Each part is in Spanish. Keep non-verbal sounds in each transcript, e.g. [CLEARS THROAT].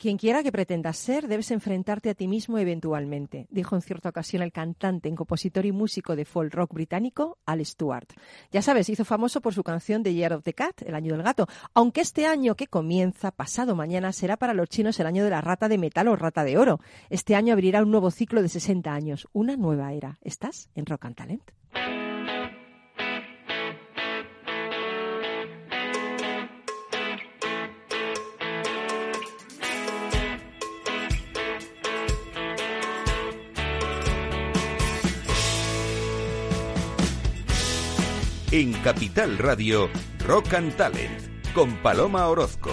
Quien quiera que pretendas ser, debes enfrentarte a ti mismo eventualmente, dijo en cierta ocasión el cantante, compositor y músico de folk rock británico Al Stewart. Ya sabes, hizo famoso por su canción The Year of the Cat, el año del gato, aunque este año que comienza, pasado mañana, será para los chinos el año de la rata de metal o rata de oro. Este año abrirá un nuevo ciclo de 60 años, una nueva era. ¿Estás en Rock and Talent? En Capital Radio, Rock and Talent, con Paloma Orozco.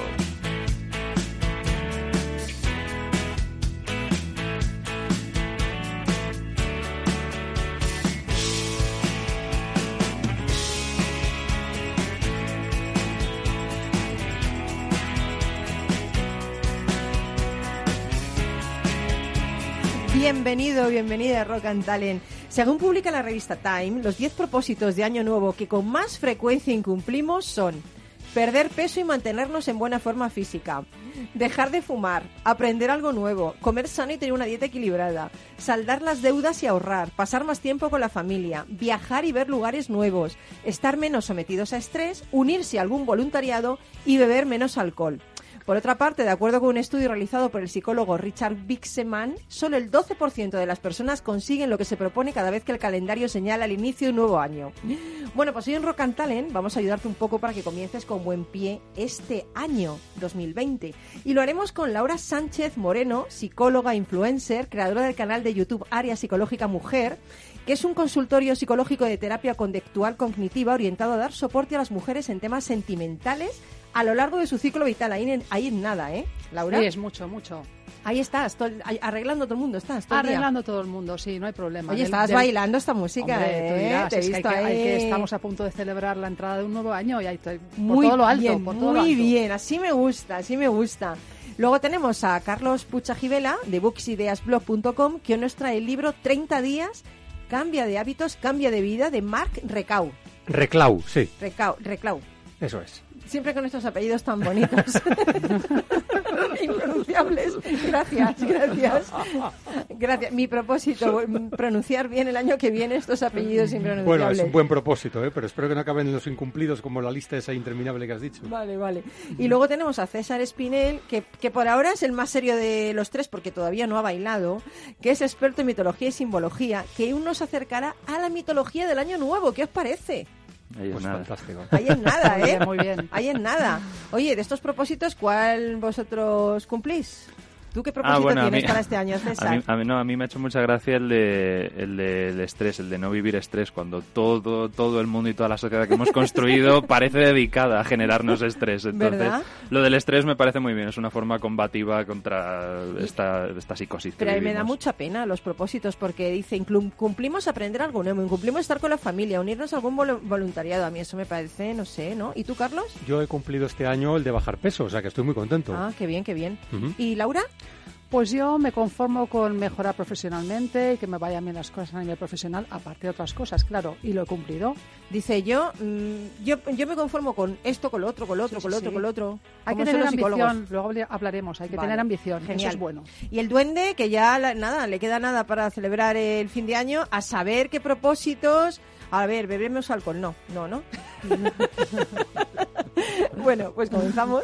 Bienvenido, bienvenida a Rock and Talent. Según publica la revista Time, los 10 propósitos de Año Nuevo que con más frecuencia incumplimos son perder peso y mantenernos en buena forma física, dejar de fumar, aprender algo nuevo, comer sano y tener una dieta equilibrada, saldar las deudas y ahorrar, pasar más tiempo con la familia, viajar y ver lugares nuevos, estar menos sometidos a estrés, unirse a algún voluntariado y beber menos alcohol. Por otra parte, de acuerdo con un estudio realizado por el psicólogo Richard Bixeman, solo el 12% de las personas consiguen lo que se propone cada vez que el calendario señala el inicio de un nuevo año. Bueno, pues hoy en Rock and Talent vamos a ayudarte un poco para que comiences con buen pie este año 2020. Y lo haremos con Laura Sánchez Moreno, psicóloga, influencer, creadora del canal de YouTube Área Psicológica Mujer que es un consultorio psicológico de terapia conductual cognitiva orientado a dar soporte a las mujeres en temas sentimentales a lo largo de su ciclo vital. Ahí en, ahí en nada, ¿eh, Laura? Sí, es mucho, mucho. Ahí estás, to- ahí- arreglando todo el mundo, estás. todo el día. Arreglando todo el mundo, sí, no hay problema. Oye, estabas del- bailando esta música, Hombre, tú dirás, Te he es que hay visto que- hay que- ahí. estamos a punto de celebrar la entrada de un nuevo año y ahí estoy por Muy todo lo alto, bien, por todo lo muy alto. bien, así me gusta, así me gusta. Luego tenemos a Carlos Puchajivela de booksideasblog.com que hoy nos trae el libro 30 días, cambia de hábitos, cambia de vida de Marc Recau. Reclau, sí, Recau, Reclau. eso es. Siempre con estos apellidos tan bonitos. [LAUGHS] Impronunciables. Gracias, gracias. Gracias. Mi propósito, pronunciar bien el año que viene estos apellidos Bueno, impronunciables. es un buen propósito, ¿eh? pero espero que no acaben los incumplidos como la lista esa interminable que has dicho. Vale, vale. Y luego tenemos a César Espinel, que, que por ahora es el más serio de los tres, porque todavía no ha bailado, que es experto en mitología y simbología, que aún nos acercará a la mitología del año nuevo. ¿Qué os parece? Ahí es Pues nada. fantástico. Ahí en nada, [LAUGHS] Muy ¿eh? bien, muy bien. Ahí en nada. Oye, de estos propósitos, ¿cuál vosotros cumplís? ¿Tú qué propósito Ah, bueno, a tienes mí- para este año, [LAUGHS] César? A mí, a mí no, a mí me ha hecho mucha gracia el de el del estrés, el de no vivir estrés, cuando todo todo el mundo y toda la sociedad que hemos construido [LAUGHS] parece dedicada a generarnos estrés. Entonces, ¿Verdad? lo del estrés me parece muy bien, es una forma combativa contra esta, esta psicosis que Pero a mí me da mucha pena los propósitos porque dicen "Cum- cumplimos aprender algo nuevo, incumplimos estar con la familia, unirnos a algún volu- voluntariado. A mí eso me parece, no sé, ¿no? ¿Y tú, Carlos? Yo he cumplido este año el de bajar peso, o sea que estoy muy contento. Ah, qué bien, qué bien. ¿Y Laura? Pues yo me conformo con mejorar profesionalmente y que me vayan bien las cosas a nivel profesional, aparte de otras cosas, claro, y lo he cumplido. Dice yo, mm, yo, yo me conformo con esto, con lo otro, con lo otro, Sí, con lo sí, otro, sí. con lo otro. Hay que tener ambición, luego habl- hablaremos, hay que Vale, tener ambición, genial. eso es bueno. Y el duende, que ya la- nada, le queda nada para celebrar el fin de año, a saber qué propósitos. A ver, beberemos alcohol, no, no, ¿no? [LAUGHS] [LAUGHS] bueno, pues comenzamos.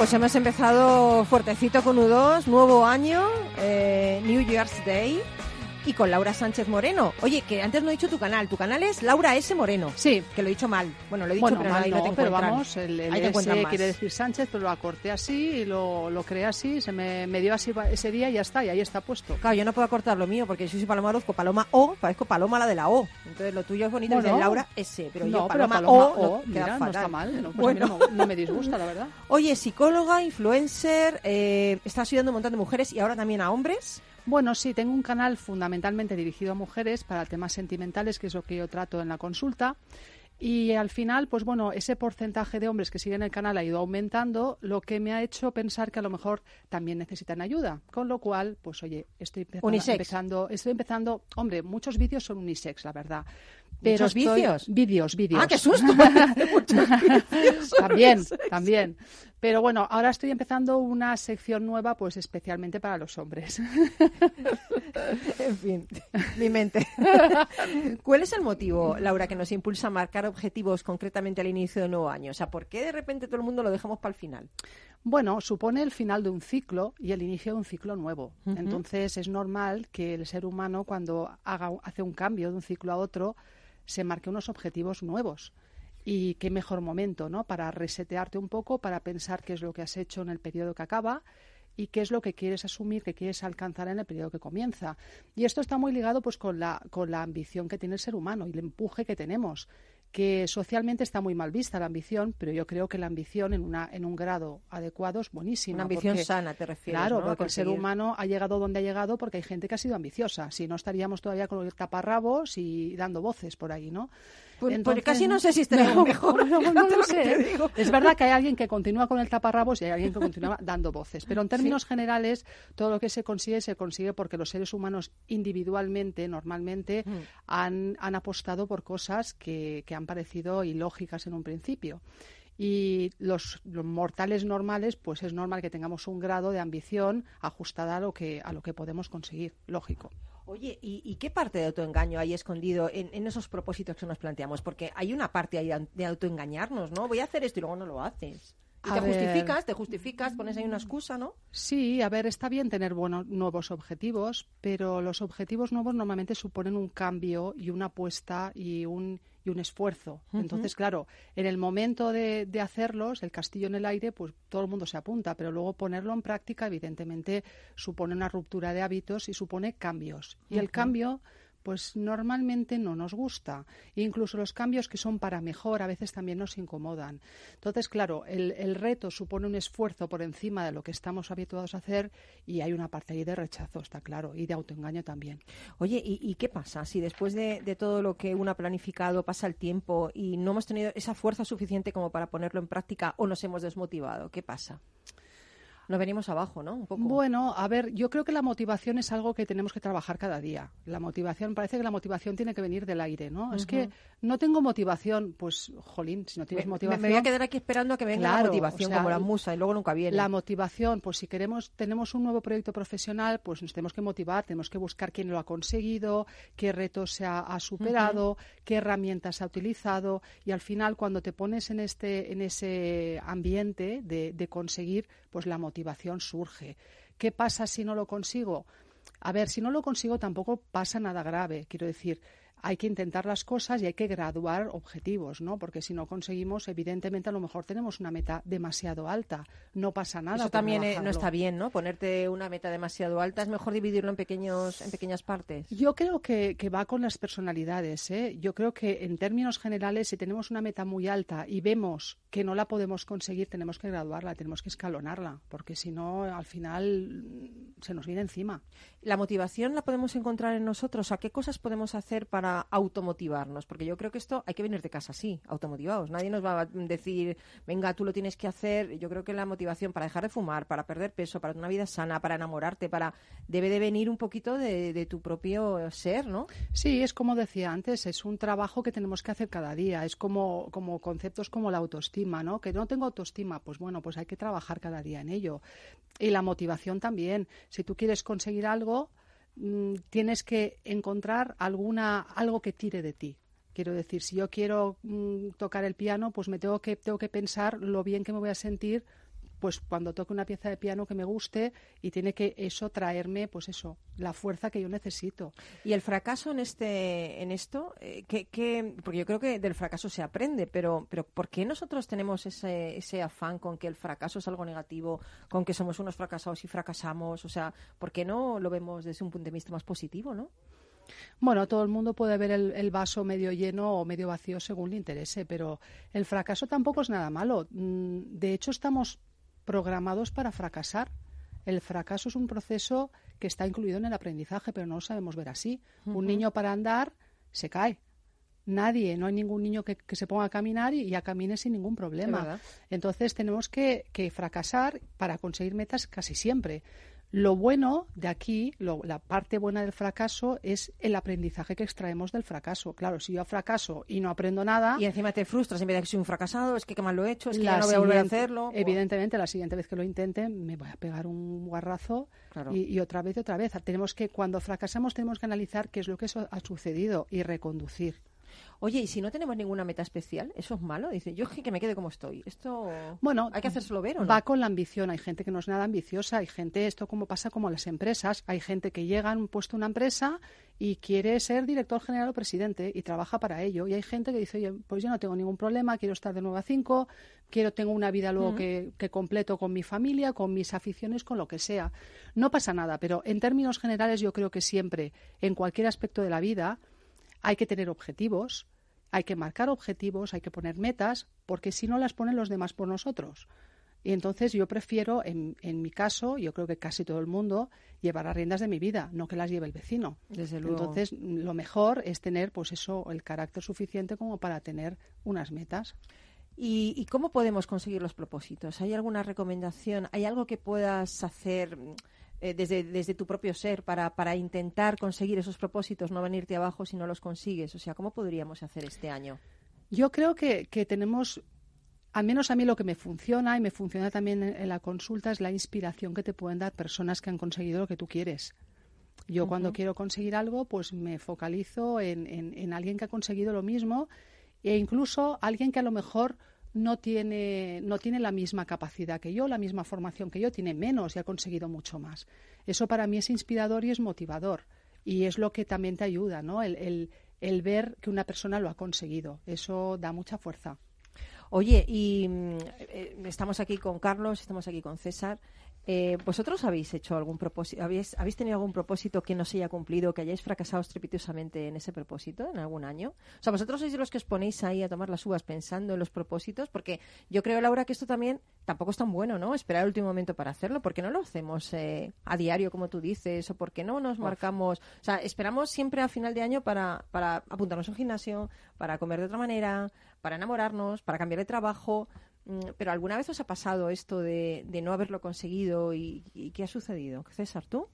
Pues hemos empezado fuertecito con U2, nuevo año, eh, New Year's Day y con Laura Sánchez Moreno. Oye, que antes no he dicho tu canal. Tu canal es Laura S. Moreno. Sí. Que lo he dicho mal. Bueno, lo he dicho, Bueno, pero mal ahí no, te pero vamos, el, el Ahí te encuentran S más. quiere decir Sánchez, pero lo acorté así y lo, lo creé así, se me, me dio así ese día y ya está, y ahí está puesto. Claro, yo no puedo acortar lo mío porque yo soy Paloma Orozco, Paloma O, parezco Paloma la de la O. Entonces lo tuyo es bonito, es de Bueno. Laura S. Pero no, yo pero Paloma, Paloma O, O, no, mira, no está mal, no, pues Bueno. no, no me disgusta, la verdad. [LAUGHS] Oye, psicóloga, influencer, eh, estás ayudando a un montón de mujeres y ahora también a hombres. Bueno, sí, tengo un canal fundamentalmente dirigido a mujeres para temas sentimentales, que es lo que yo trato en la consulta. Y al final, pues bueno, ese porcentaje de hombres que siguen el canal ha ido aumentando, lo que me ha hecho pensar que a lo mejor también necesitan ayuda. Con lo cual, pues oye, estoy empezando, estoy empezando, hombre, muchos vídeos son unisex, la verdad. Pero ¿Muchos estoy- vicios? Vídeos, vídeos. ¡Ah, qué [LAUGHS] susto! [LAUGHS] También, [LAUGHS] también. Pero bueno, ahora estoy empezando una sección nueva, pues especialmente para los hombres. En fin, mi mente. ¿Cuál es el motivo, Laura, que nos impulsa a marcar objetivos concretamente al inicio del nuevo año? O sea, ¿por qué de repente todo el mundo lo dejamos para el final? Bueno, supone el final de un ciclo y el inicio de un ciclo nuevo. Entonces es normal que el ser humano cuando haga, hace un cambio de un ciclo a otro se marque unos objetivos nuevos. Y qué mejor momento, ¿no? Para resetearte un poco, para pensar qué es lo que has hecho en el periodo que acaba y qué es lo que quieres asumir, que quieres alcanzar en el periodo que comienza. Y esto está muy ligado pues con la, con la ambición que tiene el ser humano y el empuje que tenemos que socialmente está muy mal vista la ambición, pero yo creo que la ambición en, una, en un grado adecuado es buenísima. Una ambición porque- sana, te refieres, Claro, porque el ser humano ha llegado donde ha llegado porque hay gente que ha sido ambiciosa. Si no, estaríamos todavía con el taparrabos y dando voces por ahí, ¿no? Pues- Entonces, casi no sé si estaríamos [LAUGHS] No, mejor. no, [LAUGHS] lo sé. Es verdad que hay alguien que continúa con el taparrabos y hay alguien que continúa dando voces. Pero en términos generales, todo lo que se consigue se consigue porque los seres humanos individualmente, normalmente, Mm. han, han apostado por cosas que, que han parecido ilógicas en un principio. Y los, los mortales normales, pues es normal que tengamos un grado de ambición ajustada a lo que, a lo que podemos conseguir, lógico. Oye, ¿y, y qué parte de autoengaño hay escondido en, en esos propósitos que nos planteamos? Porque hay una parte ahí de autoengañarnos, ¿no? Voy a hacer esto y luego no lo haces. Y A te ver. justificas, te justificas, pones ahí una excusa, ¿no? Sí, a ver, está bien tener buenos, nuevos objetivos, pero los objetivos nuevos normalmente suponen un cambio y una apuesta y un, y un esfuerzo. Entonces, claro, en el momento de, de hacerlos, el castillo en el aire, pues todo el mundo se apunta, pero luego ponerlo en práctica, evidentemente, supone una ruptura de hábitos y supone cambios. Y el cambio pues normalmente no nos gusta. Incluso los cambios que son para mejor a veces también nos incomodan. Entonces, claro, el, el reto supone un esfuerzo por encima de lo que estamos habituados a hacer y hay una parte ahí de rechazo, está claro, y de autoengaño también. Oye, ¿y, y qué pasa si después de, de todo lo que uno ha planificado pasa el tiempo y no hemos tenido esa fuerza suficiente como para ponerlo en práctica o nos hemos desmotivado? ¿Qué pasa? Nos venimos abajo, ¿no? Un poco. Bueno, a ver, yo creo que la motivación es algo que tenemos que trabajar cada día. La motivación, parece que la motivación tiene que venir del aire, ¿no? Es que no tengo motivación, pues, jolín, si no tienes me- motivación... me voy a quedar aquí esperando a que venga la Claro, motivación o sea, como la musa y luego nunca viene. La motivación, pues si queremos, tenemos un nuevo proyecto profesional, pues nos tenemos que motivar, tenemos que buscar quién lo ha conseguido, qué retos se ha, ha superado, qué herramientas ha utilizado y al final cuando te pones en este, en ese ambiente de, de conseguir, pues la motivación surge. ¿Qué pasa si no lo consigo? A ver, si no lo consigo tampoco pasa nada grave. Quiero decir, hay que intentar las cosas y hay que graduar objetivos, ¿no? Porque si no conseguimos, evidentemente a lo mejor tenemos una meta demasiado alta. No pasa nada. Eso también eh, no está bien, ¿no? Ponerte una meta demasiado alta. Es mejor dividirlo en pequeños, en pequeñas partes. Yo creo que, que va con las personalidades. ¿eh? Yo creo que en términos generales, si tenemos una meta muy alta y vemos que no la podemos conseguir, tenemos que graduarla, tenemos que escalonarla, porque si no, al final se nos viene encima. La motivación la podemos encontrar en nosotros. ¿A qué cosas podemos hacer para automotivarnos? Porque yo creo que esto hay que venir de casa así, automotivados. Nadie nos va a decir, venga, tú lo tienes que hacer. Yo creo que la motivación para dejar de fumar, para perder peso, para una vida sana, para enamorarte, para debe de venir un poquito de, tu propio ser, ¿no? Sí, es como decía antes, es un trabajo que tenemos que hacer cada día. Es como, como conceptos como la autoestima, ¿no? Que no tengo autoestima, pues bueno, pues hay que trabajar cada día en ello. Y la motivación también. Si tú quieres conseguir algo, mm, tienes que encontrar alguna, algo que tire de ti. Quiero decir, si yo quiero mm, tocar el piano, pues me tengo que, tengo que pensar lo bien que me voy a sentir pues cuando toque una pieza de piano que me guste y tiene que eso traerme, pues eso, la fuerza que yo necesito. Y el fracaso en este, en esto, eh, ¿qué, porque yo creo que del fracaso se aprende, pero, pero ¿por qué nosotros tenemos ese, ese afán con que el fracaso es algo negativo, con que somos unos fracasados y fracasamos? O sea, ¿por qué no lo vemos desde un punto de vista más positivo, no? Bueno, todo el mundo puede ver el, vaso medio lleno o medio vacío según le interese, pero el fracaso tampoco es nada malo. Mm, de hecho, estamos programados para fracasar. El fracaso es un proceso que está incluido en el aprendizaje, pero no lo sabemos ver así. Un niño para andar se cae. Nadie, no hay ningún niño que, se ponga a caminar y ya camine sin ningún problema. Entonces tenemos que fracasar para conseguir metas casi siempre. Lo bueno de aquí, la parte buena del fracaso es el aprendizaje que extraemos del fracaso. Claro, si yo fracaso y no aprendo nada. Y encima te frustras en vez de que soy un fracasado, es que qué mal lo he hecho, es que ya no voy a volver a hacerlo. Evidentemente, la siguiente vez que lo intente me voy a pegar un guarrazo y, y, otra vez y otra vez. Tenemos que, cuando fracasamos, tenemos que analizar qué es lo que ha sucedido y reconducir. Oye, y si no tenemos ninguna meta especial, ¿eso es malo? Dice, yo que me quede como estoy. Esto bueno, hay que hacérselo ver, ¿o no? Va con la ambición. Hay gente que no es nada ambiciosa. Hay gente, esto como pasa como las empresas. Hay gente que llega a un puesto una empresa y quiere ser director general o presidente y trabaja para ello. Y hay gente que dice, oye, pues yo no tengo ningún problema, quiero estar de nuevo a cinco, quiero, tengo una vida luego que, que completo con mi familia, con mis aficiones, con lo que sea. No pasa nada, pero en términos generales yo creo que siempre, en cualquier aspecto de la vida, hay que tener objetivos, hay que marcar objetivos, hay que poner metas, porque si no las ponen los demás por nosotros. Y entonces yo prefiero, en, en, mi caso, yo creo que casi todo el mundo, llevar las riendas de mi vida, no que las lleve el vecino. Desde luego. Entonces, lo mejor es tener, pues eso, el carácter suficiente como para tener unas metas. ¿Y, ¿Y cómo podemos conseguir los propósitos? ¿Hay alguna recomendación? ¿Hay algo que puedas hacer? Eh, desde, desde tu propio ser para, para intentar conseguir esos propósitos, no venirte abajo si no los consigues? O sea, ¿cómo podríamos hacer este año? Yo creo que, que tenemos al menos a mí lo que me funciona y me funciona también en, la consulta es la inspiración que te pueden dar personas que han conseguido lo que tú quieres. Yo cuando quiero conseguir algo, pues me focalizo en, en, en, alguien que ha conseguido lo mismo e incluso alguien que a lo mejor no tiene, no tiene la misma capacidad que yo, la misma formación que yo, tiene menos y ha conseguido mucho más. Eso para mí es inspirador y es motivador. Y es lo que también te ayuda, ¿no? El, el, ver que una persona lo ha conseguido. Eso da mucha fuerza. Oye, y mm, eh, estamos aquí con Carlos, estamos aquí con César. Eh, ¿Vosotros habéis hecho algún propósito, habéis, habéis tenido algún propósito que no se haya cumplido, que hayáis fracasado estrepitosamente en ese propósito en algún año? O sea, vosotros sois de los que os ponéis ahí a tomar las uvas pensando en los propósitos, porque yo creo, Laura, que esto también tampoco es tan bueno, ¿no? Esperar el último momento para hacerlo, porque no lo hacemos eh, a diario, como tú dices, o porque no nos marcamos, o sea, esperamos siempre a final de año para, para apuntarnos a un gimnasio, para comer de otra manera, para enamorarnos, para cambiar de trabajo. Mm, pero ¿alguna vez os ha pasado esto de, no haberlo conseguido y, qué ha sucedido? César, ¿tú?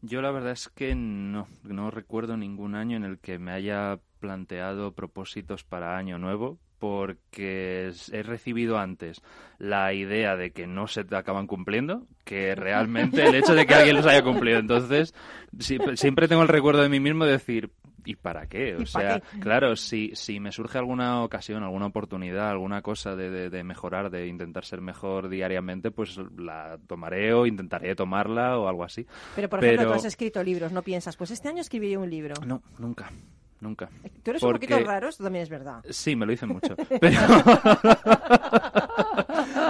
Yo la verdad es que no, no recuerdo ningún año en el que me haya planteado propósitos para año nuevo porque he recibido antes la idea de que no se acaban cumpliendo que [LAUGHS] realmente el hecho de que alguien los haya cumplido. Entonces, siempre tengo el recuerdo de mí mismo de decir, ¿Y para qué? O sea, claro, si, si me surge alguna ocasión, alguna oportunidad, alguna cosa de, de, mejorar, de intentar ser mejor diariamente, pues la tomaré o intentaré tomarla o algo así. Pero, por ejemplo, tú has escrito libros, no piensas, pues este año escribí un libro. No, nunca nunca. Tú eres un poquito raro, esto también es verdad. Sí, me lo dicen mucho. [LAUGHS] Pero...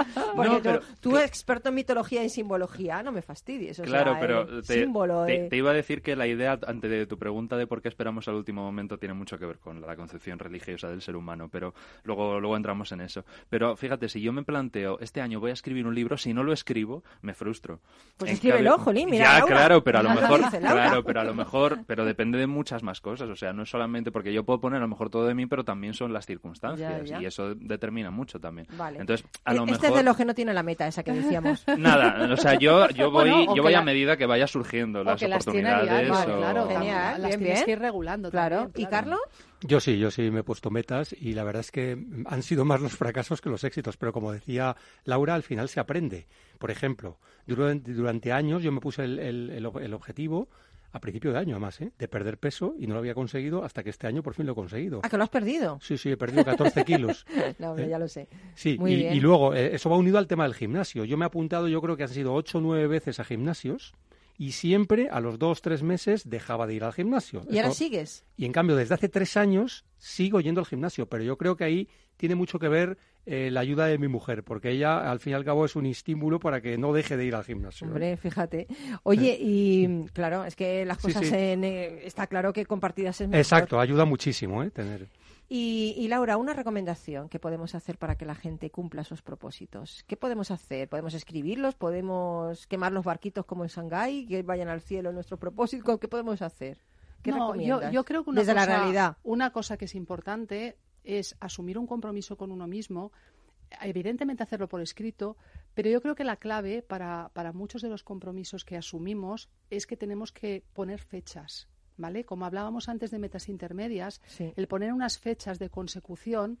[LAUGHS] Porque tú, experto en mitología y simbología, no me fastidies. claro, pero te, iba a decir que la idea, ante de tu pregunta de por qué esperamos al último momento, tiene mucho que ver con la concepción religiosa del ser humano, pero luego, luego entramos en eso. Pero fíjate, si yo me planteo, este año voy a escribir un libro, si no lo escribo, me frustro. Pues escríbelo, Jolín, mira. Ya, claro, pero a lo mejor, claro, pero a lo mejor, pero depende de muchas más cosas. O sea, no es solamente porque yo puedo poner a lo mejor todo de mí, pero también son las circunstancias y eso determina mucho también. Entonces, a lo este mejor que no tiene la meta esa que decíamos. [LAUGHS] Nada, o sea, yo, yo voy, yo voy a medida que vaya surgiendo las oportunidades. Las claro, genial, las tienes que ir regulando. Claro. ¿Y Carlos? Yo sí, yo sí me he puesto metas y la verdad es que han sido más los fracasos que los éxitos, pero como decía Laura, al final se aprende. Por ejemplo, durante, durante años yo me puse el, el, el objetivo a principio de año, además, ¿eh? de perder peso y no lo había conseguido hasta que este año por fin lo he conseguido. ¿A que lo has perdido? Sí, sí, he perdido 14 kilos. [LAUGHS] no, hombre, ¿Eh? ya lo sé. Sí, Muy y, bien. y luego eh, eso va unido al tema del gimnasio. Yo me he apuntado, yo creo que han sido 8 o 9 veces a gimnasios y siempre a los 2 3 meses dejaba de ir al gimnasio. ¿Y ahora sigues? y en cambio, desde hace tres años sigo yendo al gimnasio, pero yo creo que ahí tiene mucho que ver eh, la ayuda de mi mujer, porque ella, al fin y al cabo, es un estímulo para que no deje de ir al gimnasio. ¿eh? Hombre, fíjate. Oye, y claro, es que las cosas sí. en, eh, está claro que compartidas es mejor. Exacto, ayuda muchísimo ¿eh? tener. Y, y, Laura, una recomendación que podemos hacer para que la gente cumpla sus propósitos. ¿Qué podemos hacer? ¿Podemos escribirlos? ¿Podemos quemar los barquitos como en Shanghái? ¿Que vayan al cielo nuestros propósitos? ¿Qué podemos hacer? ¿Qué No, yo, recomiendas? yo creo que una Desde cosa, la realidad. una cosa que es importante es asumir un compromiso con uno mismo, evidentemente hacerlo por escrito, pero yo creo que la clave para, para muchos de los compromisos que asumimos es que tenemos que poner fechas. ¿Vale? Como hablábamos antes de metas intermedias, Sí. el poner unas fechas de consecución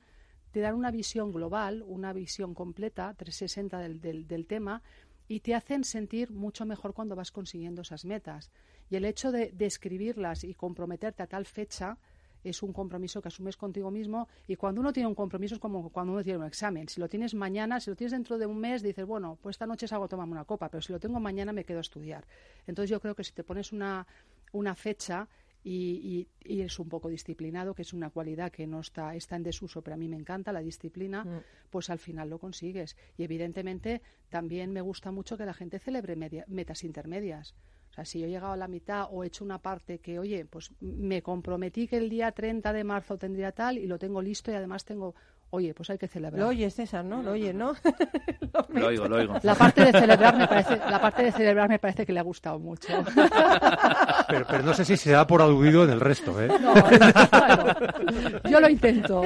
te dan una visión global, una visión completa, 360 del, del, del tema, y te hacen sentir mucho mejor cuando vas consiguiendo esas metas. Y el hecho de, de escribirlas y comprometerte a tal fecha es un compromiso que asumes contigo mismo y cuando uno tiene un compromiso es como cuando uno tiene un examen. Si lo tienes mañana, si lo tienes dentro de un mes, dices, bueno, pues esta noche salgo a tomarme una copa, pero si lo tengo mañana me quedo a estudiar. Entonces yo creo que si te pones una, una fecha y, y, y eres un poco disciplinado, que es una cualidad que no está, está en desuso, pero a mí me encanta la disciplina, Mm. pues al final lo consigues. Y evidentemente también me gusta mucho que la gente celebre media- metas intermedias. Sea, si yo he llegado a la mitad o he hecho una parte que, oye, pues me comprometí que el día 30 de marzo tendría tal y lo tengo listo y además tengo, oye, pues hay que celebrar. Lo oyes, César, ¿no? Lo oyes, ¿no? [LAUGHS] Lo oigo, lo oigo. La parte de celebrar me parece, la parte de celebrar me parece que le ha gustado mucho. Pero, pero no sé si se da por aludido en el resto. ¿eh? No, bueno, yo lo intento.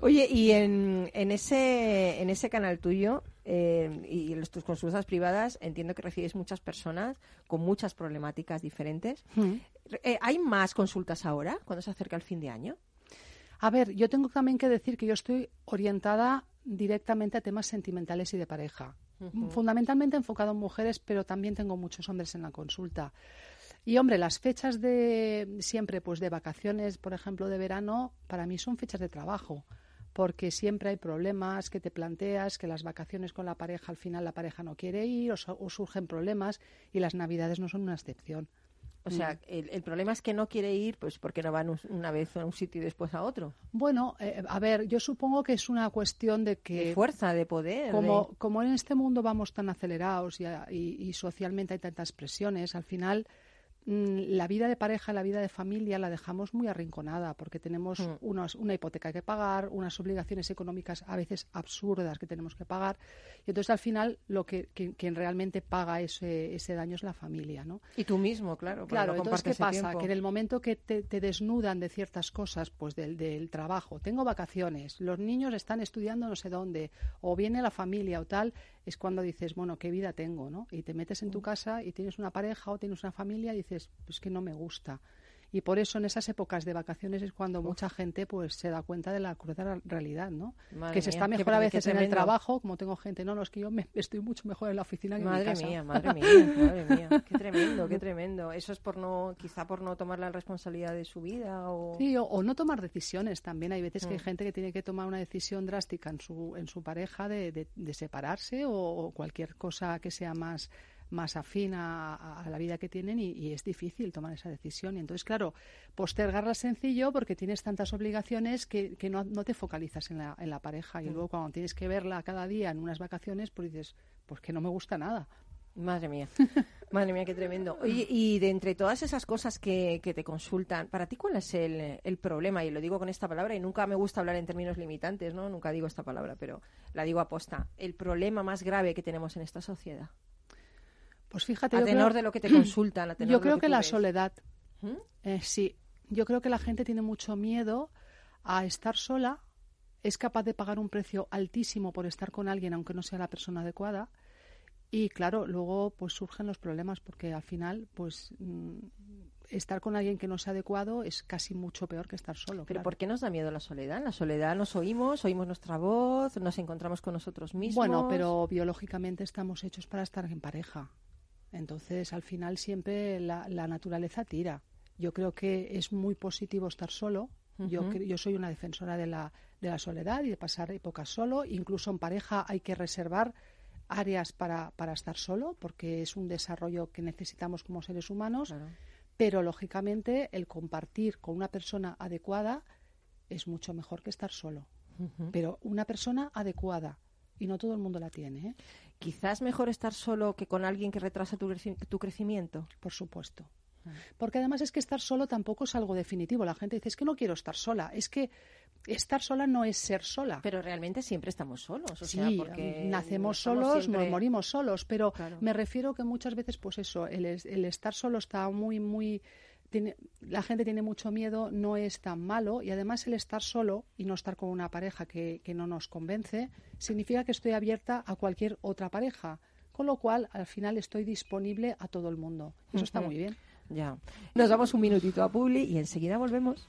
Oye, y en, en, ese, en ese canal tuyo eh, y en tus consultas privadas, entiendo que recibes muchas personas con muchas problemáticas diferentes. Eh, ¿Hay más consultas ahora, cuando se acerca el fin de año? A ver, yo tengo también que decir que yo estoy orientada directamente a temas sentimentales y de pareja. Fundamentalmente enfocado en mujeres, pero también tengo muchos hombres en la consulta. Y hombre, las fechas de siempre, pues de vacaciones, por ejemplo, de verano, para mí son fechas de trabajo, porque siempre hay problemas que te planteas, que las vacaciones con la pareja al final la pareja no quiere ir o, su- o surgen problemas y las navidades no son una excepción. O sea, el, el problema es que no quiere ir, pues porque no van un- una vez a un sitio y después a otro. Bueno, eh, a ver, yo supongo que es una cuestión de que De fuerza, de poder. como, de- como en este mundo vamos tan acelerados y, a- y- y socialmente hay tantas presiones, al final mm, la vida de pareja, la vida de familia la dejamos muy arrinconada porque tenemos Mm. unos- una hipoteca que pagar, unas obligaciones económicas a veces absurdas que tenemos que pagar. Y entonces al final lo que quien, quien realmente paga ese, ese daño es la familia, ¿no? Y tú mismo, claro. Claro, no entonces, ¿qué pasa? tiempo. Que en el momento que te, te desnudan de ciertas cosas, pues del, del trabajo, tengo vacaciones, los niños están estudiando no sé dónde, o viene la familia o tal, es cuando dices, bueno, ¿qué vida tengo? ¿no? Y te metes en Mm. tu casa y tienes una pareja o tienes una familia y dices, pues que no me gusta. Y por eso en esas épocas de vacaciones es cuando mucha gente pues se da cuenta de la cruda realidad, ¿no? Madre que se mía, está mejor a veces en el trabajo, como tengo gente, no, no, es que yo me- estoy mucho mejor en la oficina que en mi Madre casa. mía, [LAUGHS] madre mía, madre mía. Qué tremendo, qué tremendo. Eso es por no, quizá por no tomar la responsabilidad de su vida o... Sí, o, o no tomar decisiones también. Hay veces que hay Mm. gente que tiene que tomar una decisión drástica en su, en su pareja de, de- de separarse o, o cualquier cosa que sea más, más afín a, la vida que tienen y, y es difícil tomar esa decisión. Y entonces, claro, postergarla es sencillo porque tienes tantas obligaciones que, que no, no te focalizas en la, en la pareja. Y Mm. luego cuando tienes que verla cada día en unas vacaciones, pues dices, pues que no me gusta nada. Madre mía, madre mía, qué tremendo. [LAUGHS] Oye, y de entre todas esas cosas que, que te consultan, ¿para ti cuál es el, el problema? Y lo digo con esta palabra y nunca me gusta hablar en términos limitantes, ¿no? Nunca digo esta palabra, pero la digo aposta. El problema más grave que tenemos en esta sociedad. Pues fíjate, A tenor creo- de lo que te [CLEARS THROAT] consultan, a tenor yo de creo lo que, tú la ves. soledad. ¿Mm? Eh, sí, yo creo que la gente tiene mucho miedo a estar sola, es capaz de pagar un precio altísimo por estar con alguien aunque no sea la persona adecuada. Y claro, luego pues surgen los problemas porque al final pues mm, estar con alguien que no sea adecuado es casi mucho peor que estar solo. Pero claro. ¿por qué nos da miedo la soledad? En la soledad nos oímos, oímos nuestra voz, nos encontramos con nosotros mismos. Bueno, pero biológicamente estamos hechos para estar en pareja. Entonces, al final siempre la, naturaleza tira. Yo creo que es muy positivo estar solo. yo, yo soy una defensora de la, de la soledad y de pasar épocas solo. Incluso en pareja hay que reservar áreas para, para estar solo, porque es un desarrollo que necesitamos como seres humanos. Pero, lógicamente, el compartir con una persona adecuada es mucho mejor que estar solo. Pero una persona adecuada, y no todo el mundo la tiene. ¿eh? Quizás mejor estar solo que con alguien que retrasa tu, tu crecimiento. Por supuesto. Porque además es que estar solo tampoco es algo definitivo. La gente dice, es que no quiero estar sola. Es que estar sola no es ser sola. Pero realmente siempre estamos solos. O sí, porque nacemos solos, nos morimos solos. Pero me refiero que muchas veces, pues eso, el, el estar solo está muy, muy la gente tiene mucho miedo, no es tan malo y además el estar solo y no estar con una pareja que, no nos convence significa que estoy abierta a cualquier otra pareja, con lo cual al final estoy disponible a todo el mundo. Eso está muy bien. Ya. Nos damos un minutito a Publi y enseguida volvemos.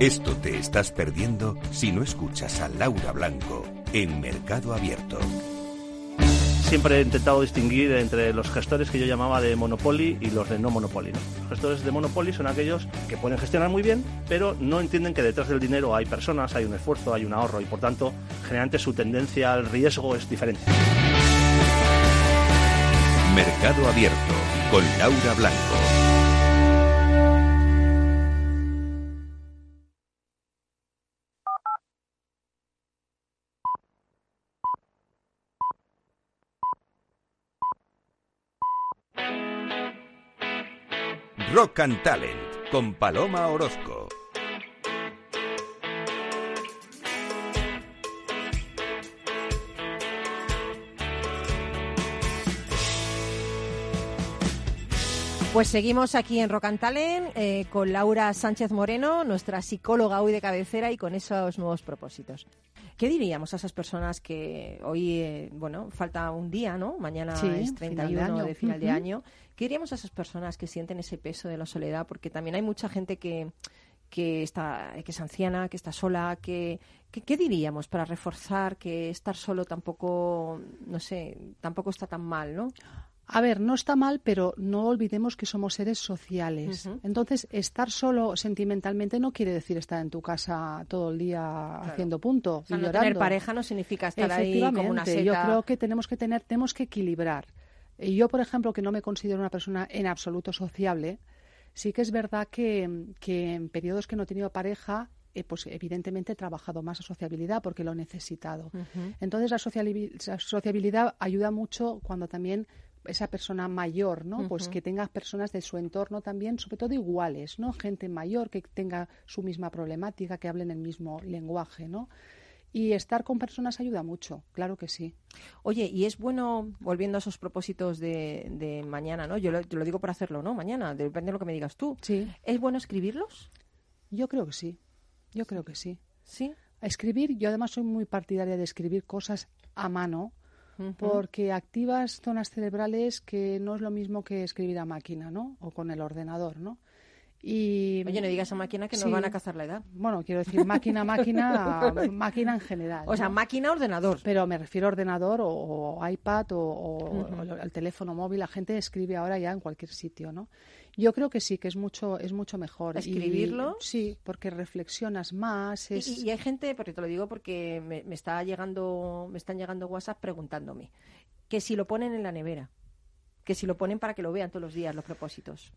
Esto te estás perdiendo si no escuchas a Laura Blanco en Mercado Abierto. Siempre he intentado distinguir entre los gestores que yo llamaba de Monopoly y los de no Monopoly. Los gestores de Monopoly son aquellos que pueden gestionar muy bien, pero no entienden que detrás del dinero hay personas, hay un esfuerzo, hay un ahorro y por tanto generalmente su tendencia al riesgo es diferente. Mercado Abierto con Laura Blanco. Rock and Talent con Paloma Orozco. Pues seguimos aquí en Rock and Talent eh, con Laura Sánchez Moreno, nuestra psicóloga hoy de cabecera y con esos nuevos propósitos. ¿Qué diríamos a esas personas que hoy, eh, bueno, falta un día, ¿no? Mañana es 31 de, final de año. ¿Qué diríamos a esas personas que sienten ese peso de la soledad? Porque también hay mucha gente que, que, está, que es anciana, que está sola, que, ¿qué diríamos para reforzar que estar solo tampoco, no sé, tampoco está tan mal, ¿no? A ver, no está mal, pero no olvidemos que somos seres sociales. Entonces, estar solo sentimentalmente no quiere decir estar en tu casa todo el día haciendo punto y no tener pareja no significa estar ahí como una seta. Yo creo que tenemos que tener, tenemos que equilibrar. Y yo, por ejemplo, que no me considero una persona en absoluto sociable, sí que es verdad que, en periodos que no he tenido pareja, eh, pues evidentemente he trabajado más a sociabilidad porque lo he necesitado. Entonces la, sociabilidad ayuda mucho cuando también esa persona mayor, ¿no? Pues que tenga personas de su entorno también, sobre todo iguales, ¿no? Gente mayor que tenga su misma problemática, que hablen el mismo lenguaje, ¿no? Y estar con personas ayuda mucho, claro que sí. Oye, y es bueno, volviendo a esos propósitos de, de mañana, ¿no? Yo lo, te lo digo por hacerlo, ¿no? Mañana, depende de lo que me digas tú. Sí. ¿Es bueno escribirlos? Yo creo que sí. Yo creo que sí. Sí. A escribir, yo además soy muy partidaria de escribir cosas a mano, porque activas zonas cerebrales que no es lo mismo que escribir a máquina, ¿no? O con el ordenador, ¿no? Y, Oye, no digas a máquina que nos Sí. van a cazar la edad. Bueno, quiero decir máquina, máquina, [LAUGHS] máquina en general. O sea, ¿no? máquina, ordenador. Pero me refiero a ordenador o, o iPad o, o- el teléfono móvil. La gente escribe ahora ya en cualquier sitio, ¿no? Yo creo que sí, que es mucho, es mucho mejor. Y- ¿Escribirlo? sí, porque reflexionas más. Y- Es... Y, y hay gente, porque te lo digo porque me, me está llegando, me están llegando WhatsApp preguntándome que si lo ponen en la nevera, que si lo ponen para que lo vean todos los días los propósitos.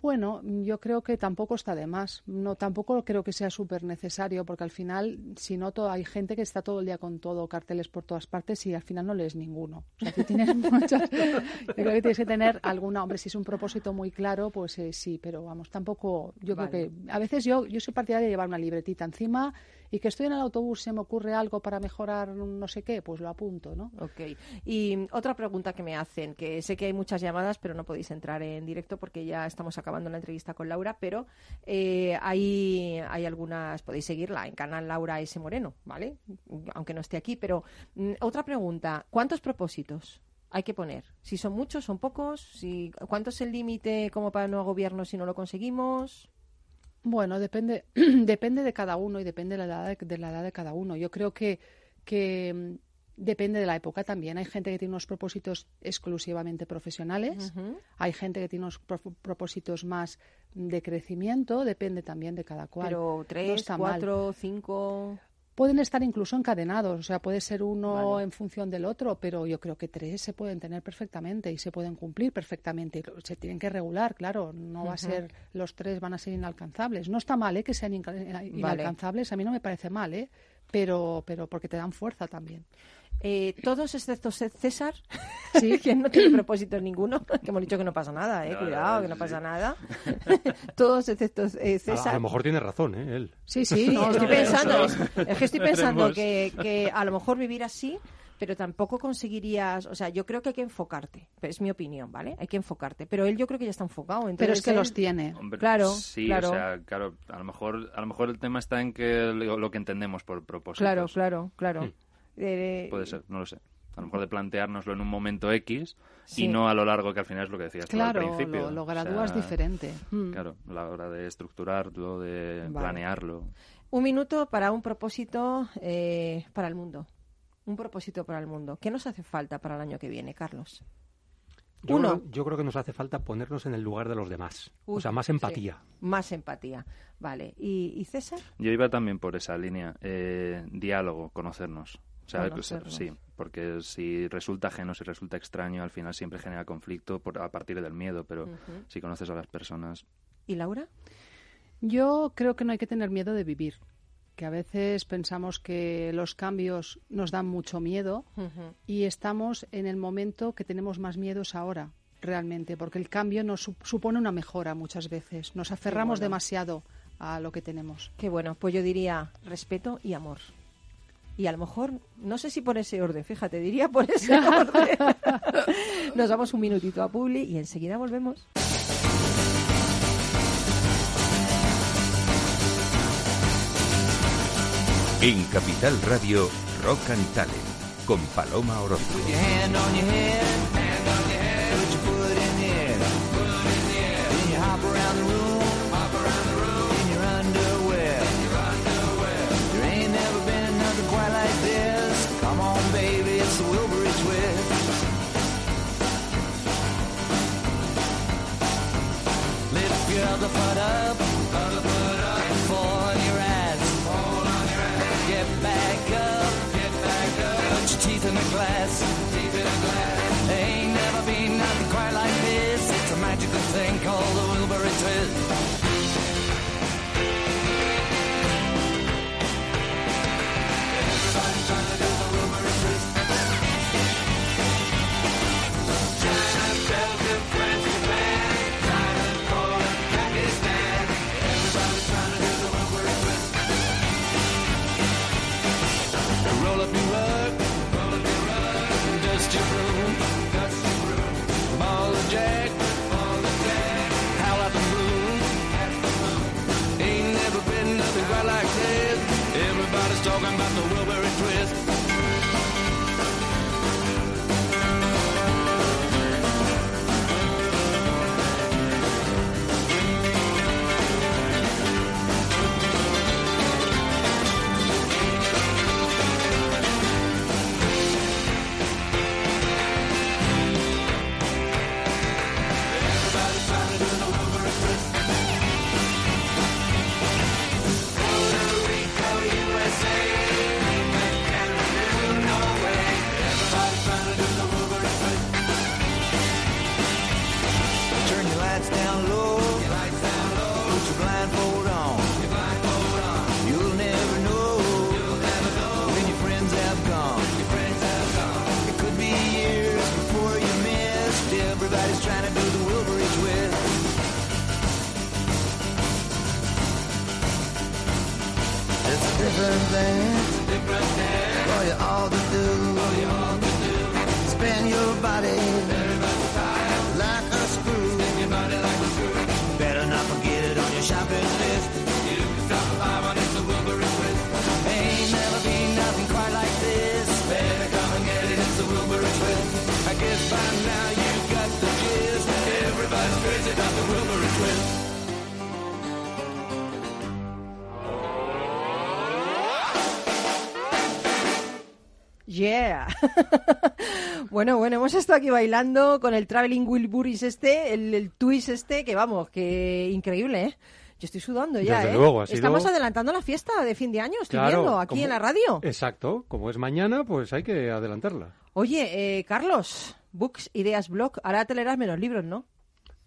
Bueno, yo creo que tampoco está de más. No, tampoco creo que sea súper necesario, porque al final, si no, to- hay gente que está todo el día con todo, carteles por todas partes y al final no lees ninguno. O sea, tú tienes [LAUGHS] muchas. Yo creo que tienes que tener alguna. Hombre, si es un propósito muy claro, pues eh, sí, pero vamos, tampoco. Yo Vale. creo que. A veces yo, yo soy partidaria de llevar una libretita encima y que estoy en el autobús, se me ocurre algo para mejorar no sé qué, pues lo apunto, ¿no? Ok. Y otra pregunta que me hacen, que sé que hay muchas llamadas, pero no podéis entrar en directo porque ya estamos acabando la entrevista con Laura, pero eh, hay, hay algunas, podéis seguirla en canal Laura S. Moreno, ¿vale? Aunque no esté aquí, pero mm, otra pregunta, ¿cuántos propósitos? Hay que poner. Si son muchos, son pocos. Si, ¿Cuánto es el límite como para no agobiarnos si no lo conseguimos? Bueno, depende, [CLEARS THROAT] depende de cada uno y depende de la edad de, de la edad de cada uno. Yo creo que, que mm, depende de la época también. Hay gente que tiene unos propósitos exclusivamente profesionales, hay gente que tiene unos pro- propósitos más de crecimiento, depende también de cada cual. Pero No tres, mal. cuatro, cinco. Pueden estar incluso encadenados, o sea, puede ser uno Vale. en función del otro, pero yo creo que tres se pueden tener perfectamente y se pueden cumplir perfectamente. Se tienen que regular, claro, no va a ser, los tres van a ser inalcanzables. No está mal ¿eh? que sean inca- inalcanzables, a mí no me parece mal, ¿eh? pero, pero porque te dan fuerza también. Eh, todos excepto César, Sí. [LAUGHS] que no tiene propósito ninguno, que hemos dicho que no pasa nada, eh, No, cuidado, no, que no sí, pasa nada. [LAUGHS] todos excepto eh, César. a lo mejor tiene razón, ¿eh? Él. Sí, sí, no, [LAUGHS] estoy no, pensando, es, es que estoy pensando que, que a lo mejor vivir así, pero tampoco conseguirías, o sea, yo creo que hay que enfocarte, es mi opinión, ¿vale? Hay que enfocarte, pero él yo creo que ya está enfocado. pero entonces es que él- los tiene. Hombre, Claro, sí, claro. o sea, claro, a lo mejor, a lo mejor el tema está en que lo, lo que entendemos por propósitos. Claro, claro, claro. Hmm. Eh, Puede ser, no lo sé. A lo mejor de planteárnoslo en un momento X Sí. y no a lo largo que al final es lo que decías tú Claro, al principio. lo, lo O gradúas sea, diferente. Mm. Claro, a la hora de estructurarlo, de Vale. planearlo. Un minuto para un propósito eh, para el mundo. Un propósito para el mundo. ¿Qué nos hace falta para el año que viene, Carlos? Yo, Uno. Creo, yo creo que nos hace falta ponernos en el lugar de los demás. Uy, o sea, más sí. empatía. Más empatía. Vale. ¿Y, y César? Yo iba también por esa línea, eh, diálogo, conocernos. O sea, Conocernos. sí, porque si resulta ajeno, si resulta extraño, al final siempre genera conflicto por, a partir del miedo, pero si conoces a las personas, ¿Y Laura? Yo creo que no hay que tener miedo de vivir, que a veces pensamos que los cambios nos dan mucho miedo y estamos en el momento que tenemos más miedos ahora, realmente, porque el cambio nos sup- supone una mejora muchas veces. Nos aferramos bueno. demasiado a lo que tenemos. Qué bueno. Pues yo diría respeto y amor. Y a lo mejor, no sé si por ese orden, fíjate, diría por ese [LAUGHS] orden. Nos damos un minutito a Publi y enseguida volvemos. En Capital Radio, Rock and Talent, con Paloma Orozco. teeth in a glass. Teeth in a glass. Ain't never been nothing quite like this. It's a magical thing called different things, Different. For you all to do. You to do. Spin your body. Yeah. [LAUGHS] bueno, bueno, hemos estado aquí bailando con el Traveling Wilburys este, el, el twist este, que vamos, que increíble, ¿eh? Yo estoy sudando ya, Desde ¿eh? luego, sido- Estamos adelantando la fiesta de fin de año, estoy Claro, viendo, aquí como- en la radio. Exacto, como es mañana, pues hay que adelantarla. Oye, eh, Carlos, Books, Ideas, Blog, ahora te leerás menos libros, ¿no?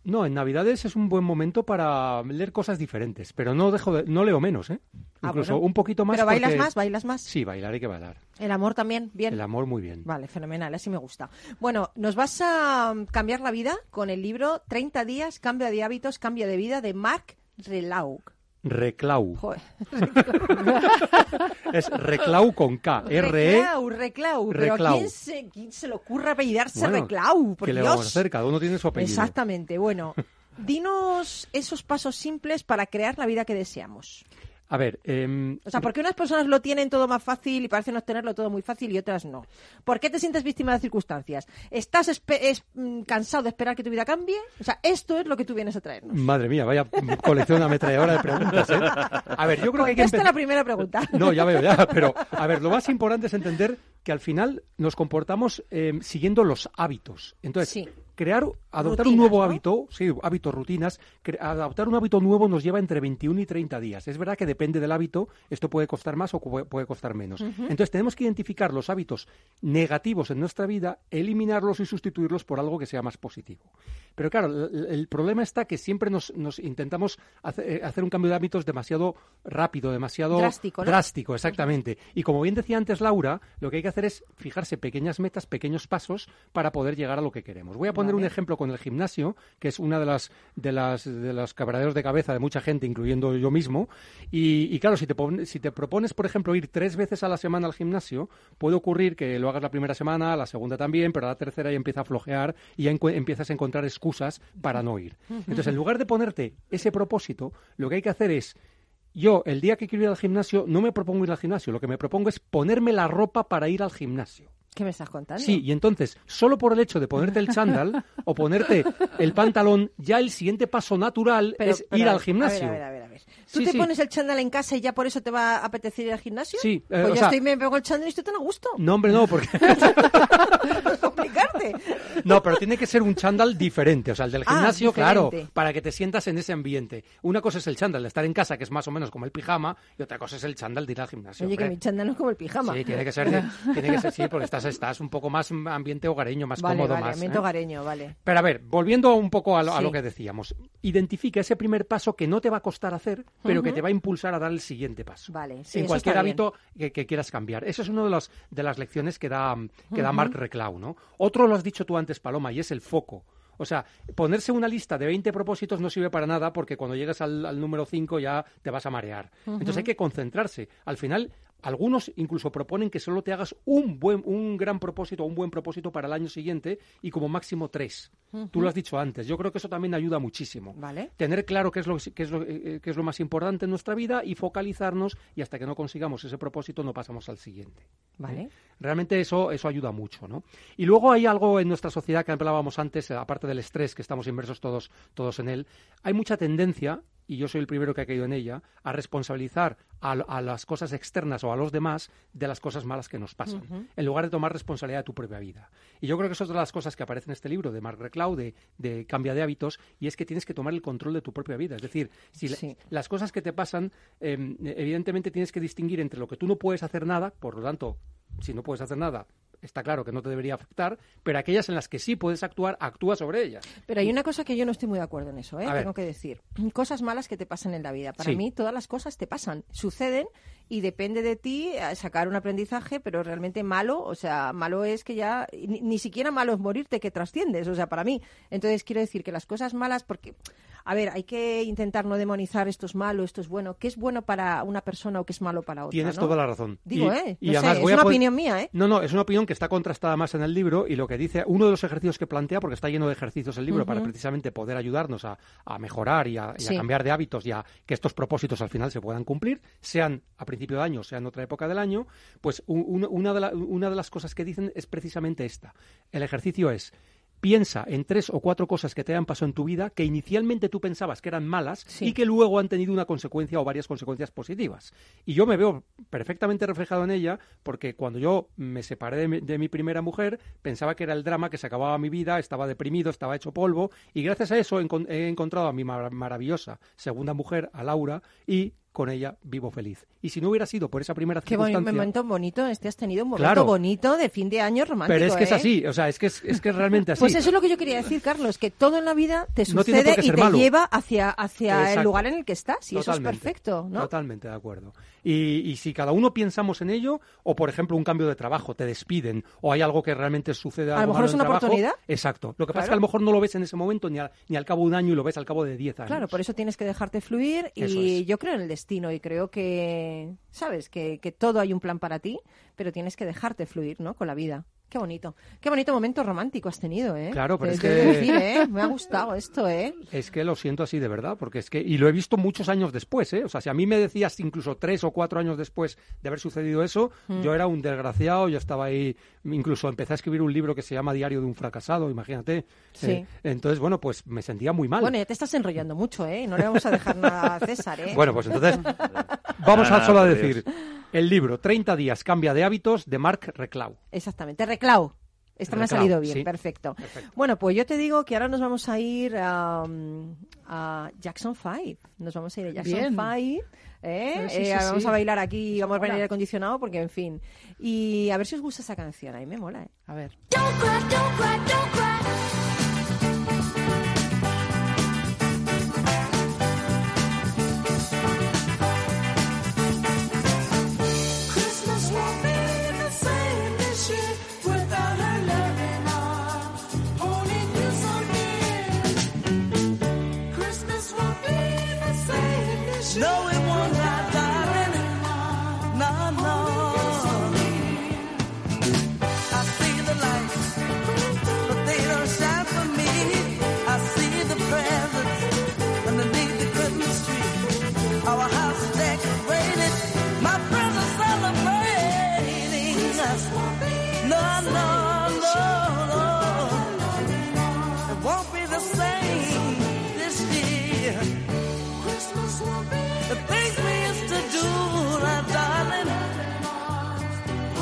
No, en Navidades es un buen momento para leer cosas diferentes, pero no dejo de- no leo menos, ¿eh? Ah, Incluso bueno. un poquito más. ¿Pero bailas más? ¿Bailas más? Sí, bailar hay que bailar. El amor también, bien. El amor muy bien. Vale, fenomenal, así me gusta. Bueno, nos vas a mm, cambiar la vida con el libro 30 días, cambio de hábitos, cambio de vida de Marc Relaug. Reclau. Joder. [LAUGHS] es Reclau con K. R-E. Reclau, Reclau. Pero ¿a Reclau. quién se, quién se le ocurre apellidarse Bueno, Reclau? Por ¿Qué le Dios. vamos a hacer? Cada uno tiene su apellido. Exactamente. Bueno, dinos esos pasos simples para crear la vida que deseamos. A ver, em, O sea, ¿por qué unas personas lo tienen todo más fácil y parecen no tenerlo todo muy fácil y otras no? ¿Por qué te sientes víctima de circunstancias? ¿Estás es- mm, cansado de esperar que tu vida cambie? O sea, esto es lo que tú vienes a traernos. madre mía, vaya colección de ametralladora de preguntas, ¿eh? A ver, yo creo que hay que Contesta empezar... la primera pregunta. [LAUGHS] No, ya veo, ya, pero a ver, lo más importante es entender que al final nos comportamos eh, siguiendo los hábitos. Entonces, crear, adoptar un nuevo ¿no? hábito, sí, hábitos, rutinas, adoptar un hábito nuevo nos lleva entre 21 y 30 días. Es verdad que depende del hábito, esto puede costar más o pu- puede costar menos. Entonces, tenemos que identificar los hábitos negativos en nuestra vida, eliminarlos y sustituirlos por algo que sea más positivo. Pero claro, el, el problema está que siempre nos, nos intentamos hace- eh, hacer un cambio de hábitos demasiado rápido, demasiado Drástico, ¿no? drástico, exactamente. Y como bien decía antes Laura, lo que hay que hacer es fijarse pequeñas metas, pequeños pasos para poder llegar a lo que queremos. Voy a poner un ejemplo con el gimnasio, que es una de las de las de los quebraderos de cabeza de mucha gente, incluyendo yo mismo. Y, y claro, si te si te propones, por ejemplo, ir tres veces a la semana al gimnasio, puede ocurrir que lo hagas la primera semana, la segunda también, pero la tercera ya empieza a flojear y ya empiezas a encontrar excusas para no ir. Entonces, en lugar de ponerte ese propósito, lo que hay que hacer es yo, el día que quiero ir al gimnasio, no me propongo ir al gimnasio, lo que me propongo es ponerme la ropa para ir al gimnasio. ¿Qué me estás contando? Sí, y entonces, solo por el hecho de ponerte el chándal [LAUGHS] o ponerte el pantalón, ya el siguiente paso natural Pero- es pero ir al gimnasio. A ver, a ver, a ver. ¿Tú Sí, te sí. pones el chándal en casa y ya por eso te va a apetecer ir al gimnasio? Sí, eh, Pues yo sea- estoy, me pego el chándal y estoy tan a gusto. No, hombre, no, porque... [LAUGHS] Complicarte. No, pero tiene que ser un chándal diferente. O sea, el del Ah, gimnasio, claro, diferente. para que te sientas en ese ambiente. Una cosa es el chándal de estar en casa, que es más o menos como el pijama, y otra cosa es el chándal de ir al gimnasio. Oye, que mi chándal no es como el pijama. Sí, tiene que ser, tiene que ser sí, porque estás, [LAUGHS] estás un poco más ambiente hogareño, más vale, cómodo, vale, más. ambiente ¿eh? hogareño, vale. Pero a ver, volviendo un poco a lo, a Sí. lo que decíamos, identifica ese primer paso que no te va a costar hacer, pero que te va a impulsar a dar el siguiente paso. Vale, sí, en cualquier hábito que, que quieras cambiar. Eso es una de, los, de las lecciones que da, que da. Mark Reclau, ¿no? Otro lo has dicho tú antes, Paloma, y es el foco. O sea, ponerse una lista de 20 propósitos no sirve para nada porque cuando llegas al, al número 5 ya te vas a marear. Entonces hay que concentrarse. Al final, algunos incluso proponen que solo te hagas un buen, un gran propósito, un buen propósito para el año siguiente y como máximo tres. Tú Ujú. lo has dicho antes. Yo creo que eso también ayuda muchísimo. Vale. Tener claro qué es lo, qué es lo, eh, qué es lo más importante en nuestra vida y focalizarnos y hasta que no consigamos ese propósito no pasamos al siguiente. Vale. Realmente eso, eso ayuda mucho, ¿no? Y luego hay algo en nuestra sociedad que hablábamos antes, eh, aparte del estrés, que estamos inmersos todos, todos en él, hay mucha tendencia, y yo soy el primero que ha caído en ella, a responsabilizar a, a las cosas externas o a los demás de las cosas malas que nos pasan, en lugar de tomar responsabilidad de tu propia vida. Y yo creo que eso es otra de las cosas que aparece en este libro de Mark Reclau, de, de Cambia de hábitos, y es que tienes que tomar el control de tu propia vida. Es decir, si la- las cosas que te pasan, eh, evidentemente tienes que distinguir entre lo que tú no puedes hacer nada, por lo tanto, si no puedes hacer nada, está claro que no te debería afectar, pero aquellas en las que sí puedes actuar, actúa sobre ellas. Pero hay una cosa que yo no estoy muy de acuerdo en eso, ¿eh? Ver. tengo que decir. Cosas malas que te pasan en la vida. Para Sí. mí todas las cosas te pasan, suceden y depende de ti eh, sacar un aprendizaje, pero realmente malo, o sea, malo es que ya, ni, ni siquiera malo es morirte, que trasciendes, o sea, para mí. Entonces quiero decir que las cosas malas, porque, a ver, hay que intentar no demonizar esto es malo, esto es bueno, qué es bueno para una persona o qué es malo para otra. Tienes ¿no? toda la razón. Digo, Y- ¿eh? y No sé, además es voy una opinión mía, ¿eh? No, no, es una opinión que está contrastada más en el libro y lo que dice, uno de los ejercicios que plantea, porque está lleno de ejercicios el libro para precisamente poder ayudarnos a, a mejorar y a, y a Sí. cambiar de hábitos y a que estos propósitos al final se puedan cumplir, sean a principio de año, sean en otra época del año, pues un- un- una, de la- una de las cosas que dicen es precisamente esta. El ejercicio es Piensa en tres o cuatro cosas que te hayan pasado en tu vida que inicialmente tú pensabas que eran malas Sí. y que luego han tenido una consecuencia o varias consecuencias positivas. Y yo me veo perfectamente reflejado en ella porque cuando yo me separé de mi, de mi primera mujer pensaba que era el drama que se acababa mi vida, estaba deprimido, estaba hecho polvo y gracias a eso he, encon- he encontrado a mi mar- maravillosa segunda mujer, a Laura, y con ella vivo feliz. Y si no hubiera sido por esa primera Qué circunstancia... momento bonito, este has tenido un momento Claro. bonito de fin de año romántico. pero es que es ¿eh? así, o sea, es que es, es que es realmente [LAUGHS] así. Pues eso es lo que yo quería decir, Carlos, que todo en la vida te sucede qué y te malo. lleva hacia, hacia el lugar en el que estás, y eso es perfecto, ¿no? Totalmente de acuerdo. Y, y si cada uno pensamos en ello, o por ejemplo un cambio de trabajo, te despiden, o hay algo que realmente sucede A lo mejor es una trabajo, oportunidad. Exacto. Lo que pasa es que a lo mejor no lo ves en ese momento ni, al- ni al cabo de un año y lo ves al cabo de 10 años. Claro, por eso tienes que dejarte fluir y es. yo creo en el destino y creo que, sabes, que, que todo hay un plan para ti, pero tienes que dejarte fluir, ¿no? Con la vida. Qué bonito. Qué bonito momento romántico has tenido, ¿eh? Claro, pero Te- es que- decir, ¿eh? Me ha gustado [LAUGHS] esto, ¿eh? Es que lo siento así de verdad, porque es que, y lo he visto muchos años después, ¿eh? O sea, si a mí me decías incluso tres o cuatro años después de haber sucedido eso, Mm. yo era un desgraciado, yo estaba ahí, incluso empecé a escribir un libro que se llama Diario de un fracasado, imagínate. Sí. Eh, entonces, bueno, pues me sentía muy mal. Bueno, ya te estás enrollando mucho, ¿eh? No le vamos a dejar nada a César, ¿eh? Bueno, pues entonces [LAUGHS] vamos Ah, a solo a decir el libro 30 días cambia de hábitos de Mark Reclau. Exactamente, Reclau. Esta me ha salido bien, sí. perfecto. Bueno, pues yo te digo que ahora nos vamos a ir a, a Jackson 5. Nos vamos a ir a Jackson Bien. 5. ¿eh? Sí, Eh, sí, vamos sí. a bailar aquí, vamos a poner acondicionado porque, en fin. Y a ver si os gusta esa canción, a mí me mola. ¿eh? A ver.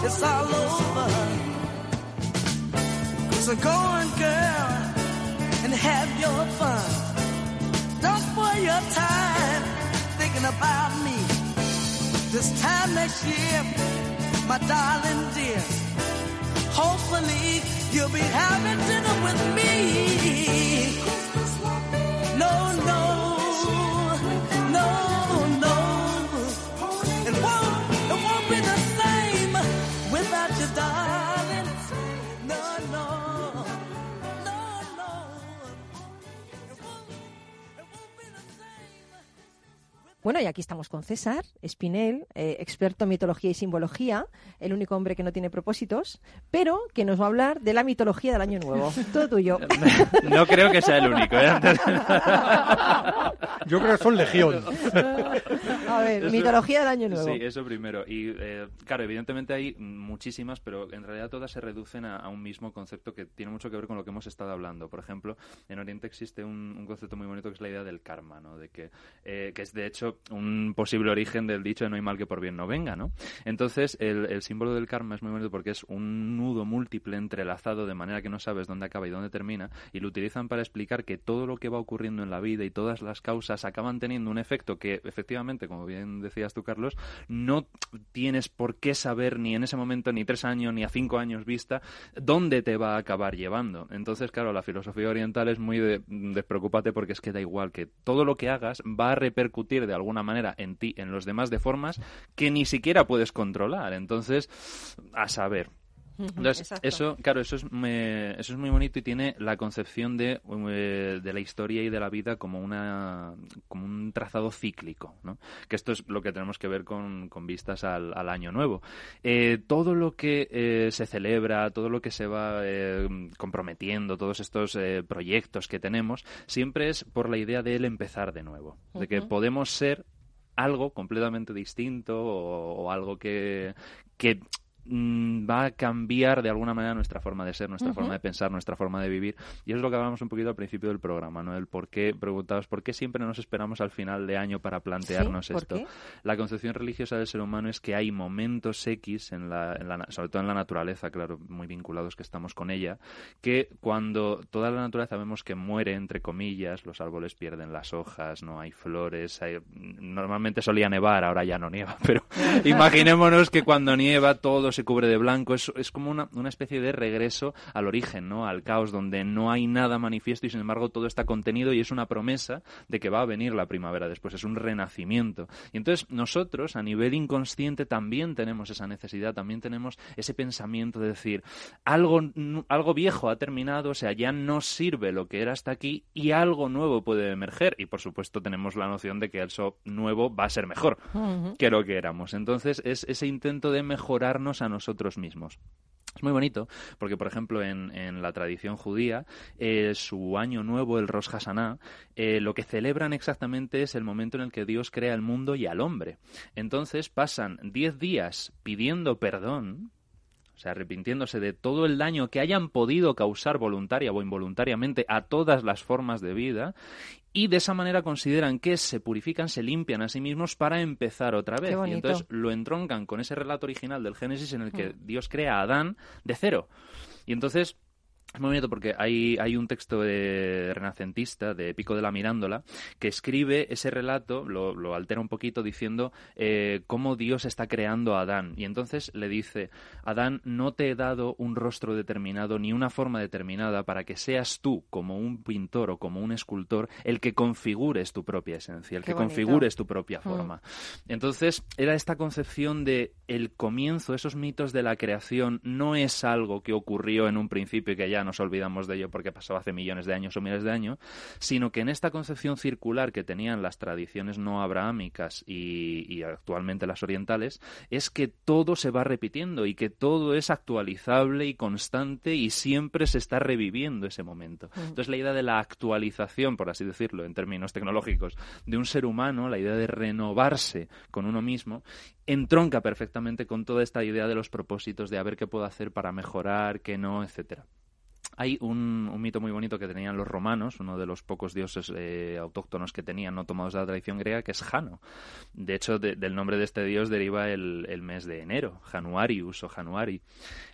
It's all over. So go on, girl, and have your fun. Don't spoil your time thinking about me. This time next year, my darling dear, hopefully you'll be having dinner with me. Bueno, y aquí estamos con César Espinel, eh, experto en mitología y simbología, el único hombre que no tiene propósitos, pero que nos va a hablar de la mitología del Año Nuevo. [LAUGHS] Todo tuyo. No creo que sea el único, ¿eh? [LAUGHS] Yo creo que son legión. A ver, Eso- mitología del Año Nuevo. Sí, eso primero. Y eh, claro, evidentemente hay muchísimas, pero en realidad todas se reducen a, a un mismo concepto que tiene mucho que ver con lo que hemos estado hablando. Por ejemplo, en Oriente existe un, un concepto muy bonito que es la idea del karma, ¿no? De que, eh, que es de hecho un posible origen del dicho de no hay mal que por bien no venga, ¿no? Entonces, el, el símbolo del karma es muy bonito porque es un nudo múltiple entrelazado de manera que no sabes dónde acaba y dónde termina, y lo utilizan para explicar que todo lo que va ocurriendo en la vida y todas las causas acaban teniendo un efecto que, efectivamente, como bien decías tú, Carlos, no tienes por qué saber ni en ese momento, ni tres años, ni a cinco años vista, dónde te va a acabar llevando. Entonces, claro, la filosofía oriental es muy de despreocúpate porque es que da igual que todo lo que hagas va a repercutir de alguna manera en ti, en los demás, de formas que ni siquiera puedes controlar. Entonces, a saber. Entonces, Exacto. eso, claro, eso es, me- eso es muy bonito y tiene la concepción de, eh, de la historia y de la vida como una como un trazado cíclico, ¿no? Que esto es lo que tenemos que ver con, con vistas al, al año nuevo. Eh, todo lo que eh, se celebra, todo lo que se va eh, comprometiendo, todos estos eh, proyectos que tenemos, siempre es por la idea de el empezar de nuevo, de que podemos ser algo completamente distinto o, o algo que, que va a cambiar de alguna manera nuestra forma de ser, nuestra Ujú. forma de pensar, nuestra forma de vivir. Y eso es lo que hablamos un poquito al principio del programa, ¿no? El por qué, preguntados, ¿por qué siempre nos esperamos al final de año para plantearnos Sí, ¿por esto? qué? La concepción religiosa del ser humano es que hay momentos X, en la, en la sobre todo en la naturaleza, claro, muy vinculados que estamos con ella, que cuando toda la naturaleza vemos que muere, entre comillas, los árboles pierden las hojas, no hay flores, hay- normalmente solía nevar, ahora ya no nieva, [LAUGHS] pero [LAUGHS] imaginémonos que cuando nieva todo se cubre de blanco, es, es como una, una especie de regreso al origen, ¿no? Al caos, donde no hay nada manifiesto y sin embargo todo está contenido y es una promesa de que va a venir la primavera después, es un renacimiento. Y entonces nosotros, a nivel inconsciente, también tenemos esa necesidad, también tenemos ese pensamiento de decir, algo, algo viejo ha terminado, o sea, ya no sirve lo que era hasta aquí y algo nuevo puede emerger. Y por supuesto tenemos la noción de que eso nuevo va a ser mejor que lo que éramos. Entonces es ese intento de mejorarnos a nosotros mismos. Es muy bonito porque, por ejemplo, en, la tradición judía, eh, su año nuevo, el Rosh Hashanah, eh, lo que celebran exactamente es el momento en el que Dios crea el mundo y al hombre. Entonces pasan 10 días pidiendo perdón, o sea, arrepintiéndose de todo el daño que hayan podido causar voluntaria o involuntariamente a todas las formas de vida, y de esa manera consideran que se purifican, se limpian a sí mismos para empezar otra vez. Y entonces lo entroncan con ese relato original del Génesis en el que Mm. Dios crea a Adán de cero. Y entonces es muy bonito porque hay, hay un texto de renacentista, de Pico de la Mirándola, que escribe ese relato, lo, lo altera un poquito diciendo eh, cómo Dios está creando a Adán. Y entonces le dice, Adán, no te he dado un rostro determinado ni una forma determinada para que seas tú, como un pintor o como un escultor, el que configures tu propia esencia, el Qué que bonito. configures tu propia Mm. forma. Entonces, era esta concepción de el comienzo, esos mitos de la creación, no es algo que ocurrió en un principio y que ya nos olvidamos de ello porque pasó hace millones de años o miles de años, sino que en esta concepción circular que tenían las tradiciones no abrahámicas y, y actualmente las orientales, es que todo se va repitiendo y que todo es actualizable y constante y siempre se está reviviendo ese momento. Mm. Entonces, la idea de la actualización, por así decirlo, en términos tecnológicos, de un ser humano, la idea de renovarse con uno mismo, entronca perfectamente con toda esta idea de los propósitos, de a ver qué puedo hacer para mejorar, qué no, etcétera. Hay un, mito muy bonito que tenían los romanos, uno de los pocos dioses eh, autóctonos que tenían, no tomados de la tradición griega, que es Jano. De hecho, de- del nombre de este dios deriva el, el mes de enero, Januarius o Januari.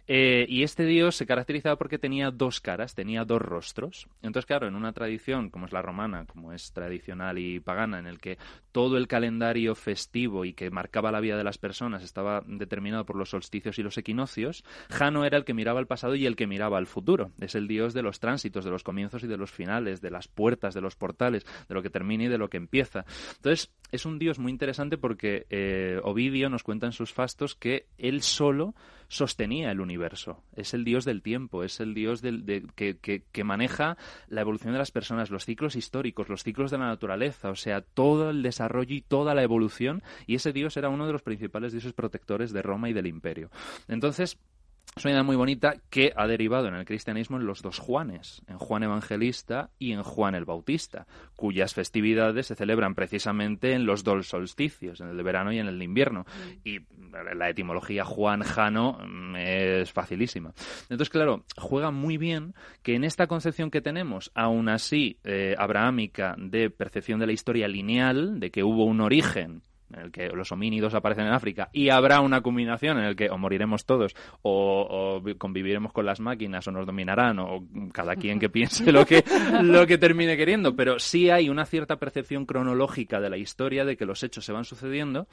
Eh, y este dios se caracterizaba porque tenía dos caras, tenía dos rostros. Entonces, claro, en una tradición como es la romana, como es tradicional y pagana, en el que todo el calendario festivo y que marcaba la vida de las personas estaba determinado por los solsticios y los equinoccios, Jano era el que miraba al pasado y el que miraba al futuro. Es el dios de los tránsitos, de los comienzos y de los finales, de las puertas, de los portales, de lo que termina y de lo que empieza. Entonces, es un dios muy interesante porque eh, Ovidio nos cuenta en sus fastos que él solo sostenía el universo. Es el dios del tiempo, es el dios del, de- que, que- que maneja la evolución de las personas, los ciclos históricos, los ciclos de la naturaleza, o sea, todo el desarrollo y toda la evolución. Y ese dios era uno de los principales dioses protectores de Roma y del imperio. Entonces, Es una idea muy bonita que ha derivado en el cristianismo en los dos Juanes, en Juan Evangelista y en Juan el Bautista, cuyas festividades se celebran precisamente en los dos solsticios, en el de verano y en el de invierno. Y la etimología Juan Jano mm, es facilísima. Entonces, claro, juega muy bien que en esta concepción que tenemos, aún así eh, abrahámica, de percepción de la historia lineal, de que hubo un origen en el que los homínidos aparecen en África y habrá una combinación en el que o moriremos todos o, o vi- conviviremos con las máquinas o nos dominarán o cada quien que piense lo que [LAUGHS] lo que termine queriendo. Pero sí hay una cierta percepción cronológica de la historia de que los hechos se van sucediendo.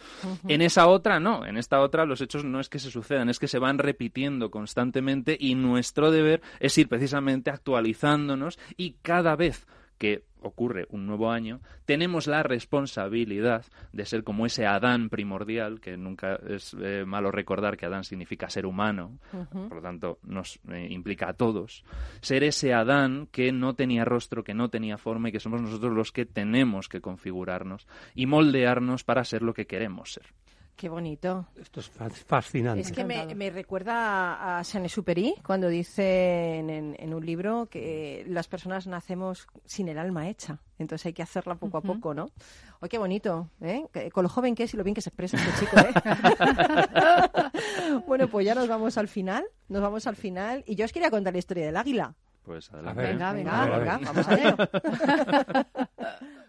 En esa otra no. En esta otra los hechos no es que se sucedan es que se van repitiendo constantemente y nuestro deber es ir precisamente actualizándonos y cada vez que ocurre un nuevo año, tenemos la responsabilidad de ser como ese Adán primordial, que nunca es eh, malo recordar que Adán significa ser humano, por lo tanto nos eh, implica a todos, ser ese Adán que no tenía rostro, que no tenía forma y que somos nosotros los que tenemos que configurarnos y moldearnos para ser lo que queremos ser. Qué bonito. Esto es fa- fascinante. Es que me, me recuerda a- Saint-Exupéry cuando dice en, en- en un libro que las personas nacemos sin el alma hecha. Entonces hay que hacerla poco a poco, ¿no? ¡Ay, qué bonito! ¿eh? Con lo joven que es y lo bien que se expresa este chico, ¿eh? [LAUGHS] bueno, pues ya nos vamos al final. Nos vamos al final. Y yo os quería contar la historia del águila. Pues adelante. Venga, Venga, venga, vamos a ello. [LAUGHS]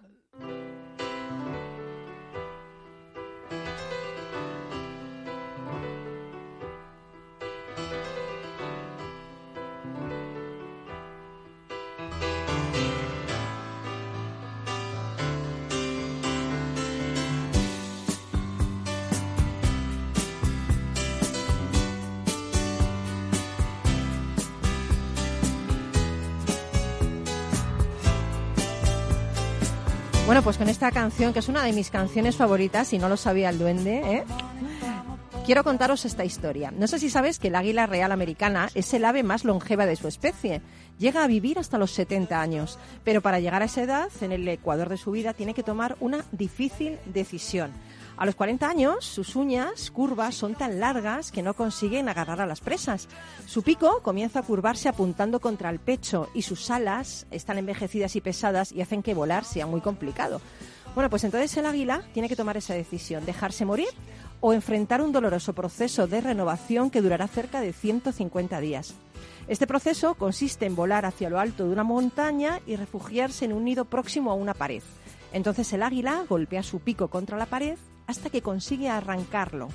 Bueno, pues con esta canción, que es una de mis canciones favoritas, y no lo sabía el duende, ¿eh? quiero contaros esta historia. No sé si sabes que el águila real americana es el ave más longeva de su especie. Llega a vivir hasta los 70 años, pero para llegar a esa edad, en el ecuador de su vida, tiene que tomar una difícil decisión. A los 40 años, sus uñas curvas son tan largas que no consiguen agarrar a las presas. Su pico comienza a curvarse apuntando contra el pecho y sus alas están envejecidas y pesadas y hacen que volar sea muy complicado. Bueno, pues entonces el águila tiene que tomar esa decisión, dejarse morir o enfrentar un doloroso proceso de renovación que durará cerca de 150 días. Este proceso consiste en volar hacia lo alto de una montaña y refugiarse en un nido próximo a una pared. Entonces el águila golpea su pico contra la pared hasta que consigue arrancarlo.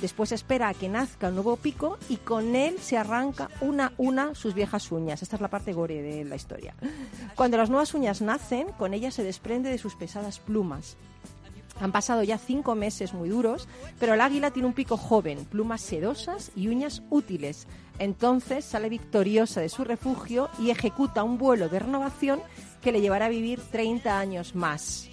Después espera a que nazca un nuevo pico y con él se arranca una a una sus viejas uñas. Esta es la parte gore de la historia. Cuando las nuevas uñas nacen, con ellas se desprende de sus pesadas plumas. Han pasado ya cinco meses muy duros, pero el águila tiene un pico joven, plumas sedosas y uñas útiles. Entonces sale victoriosa de su refugio y ejecuta un vuelo de renovación que le llevará a vivir 30 años más.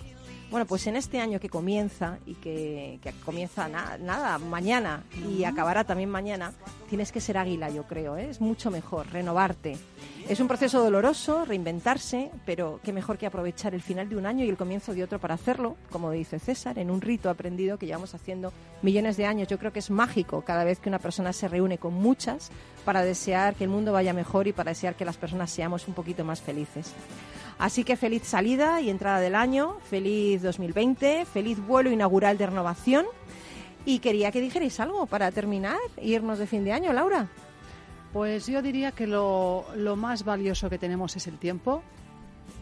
Bueno, pues en este año que comienza y que, que comienza na- nada, mañana y acabará también mañana, tienes que ser águila, yo creo, ¿eh? es mucho mejor, renovarte. Es un proceso doloroso, reinventarse, pero qué mejor que aprovechar el final de un año y el comienzo de otro para hacerlo, como dice César, en un rito aprendido que llevamos haciendo millones de años. Yo creo que es mágico cada vez que una persona se reúne con muchas para desear que el mundo vaya mejor y para desear que las personas seamos un poquito más felices. Así que feliz salida y entrada del año, feliz 2020, feliz vuelo inaugural de renovación. Y quería que dijerais algo para terminar e irnos de fin de año, Laura. Pues yo diría que lo, lo más valioso que tenemos es el tiempo,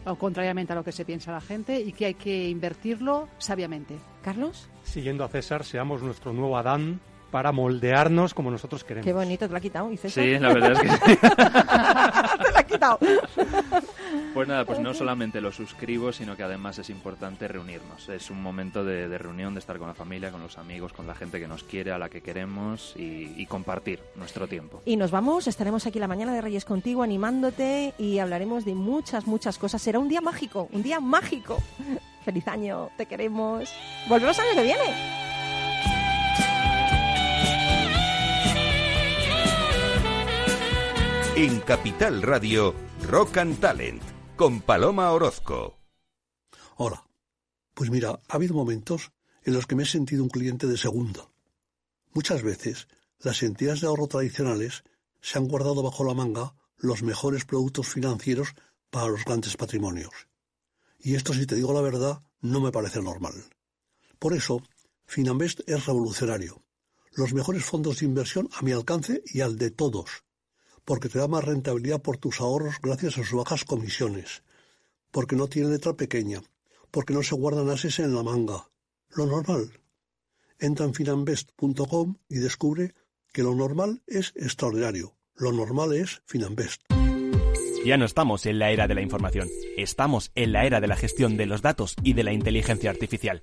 o contrariamente a lo que se piensa la gente, y que hay que invertirlo sabiamente. Carlos. Siguiendo a César, seamos nuestro nuevo Adán para moldearnos como nosotros queremos. Qué bonito, te lo ha quitado. ¿Y César? Sí, la verdad es que sí. [LAUGHS] te lo ha quitado. Pues nada, pues no solamente lo suscribo, sino que además es importante reunirnos. Es un momento de, de reunión, de estar con la familia, con los amigos, con la gente que nos quiere, a la que queremos y, y compartir nuestro tiempo. Y nos vamos, estaremos aquí la mañana de Reyes contigo animándote y hablaremos de muchas, muchas cosas. Será un día mágico, un día mágico. [LAUGHS] Feliz año, te queremos. Volvemos el año que viene. En Capital Radio, Rock and Talent, con Paloma Orozco. Hola. Pues mira, ha habido momentos en los que me he sentido un cliente de segunda. Muchas veces, las entidades de ahorro tradicionales se han guardado bajo la manga los mejores productos financieros para los grandes patrimonios. Y esto, si te digo la verdad, no me parece normal. Por eso, Finambest es revolucionario. Los mejores fondos de inversión a mi alcance y al de todos. Porque te da más rentabilidad por tus ahorros gracias a sus bajas comisiones. Porque no tiene letra pequeña. Porque no se guardan ases en la manga. Lo normal. Entra en finambest.com y descubre que lo normal es extraordinario. Lo normal es Finambest. Ya no estamos en la era de la información, estamos en la era de la gestión de los datos y de la inteligencia artificial.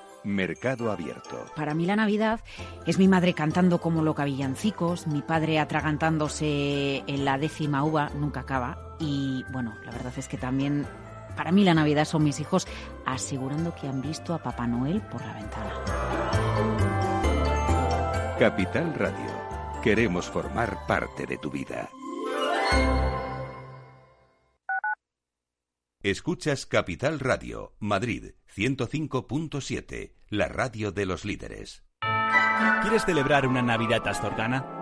Mercado Abierto. Para mí la Navidad es mi madre cantando como loca villancicos, mi padre atragantándose en la décima uva, nunca acaba. Y bueno, la verdad es que también para mí la Navidad son mis hijos asegurando que han visto a Papá Noel por la ventana. Capital Radio. Queremos formar parte de tu vida. Escuchas Capital Radio, Madrid 105.7, la radio de los líderes. ¿Quieres celebrar una Navidad astorgana?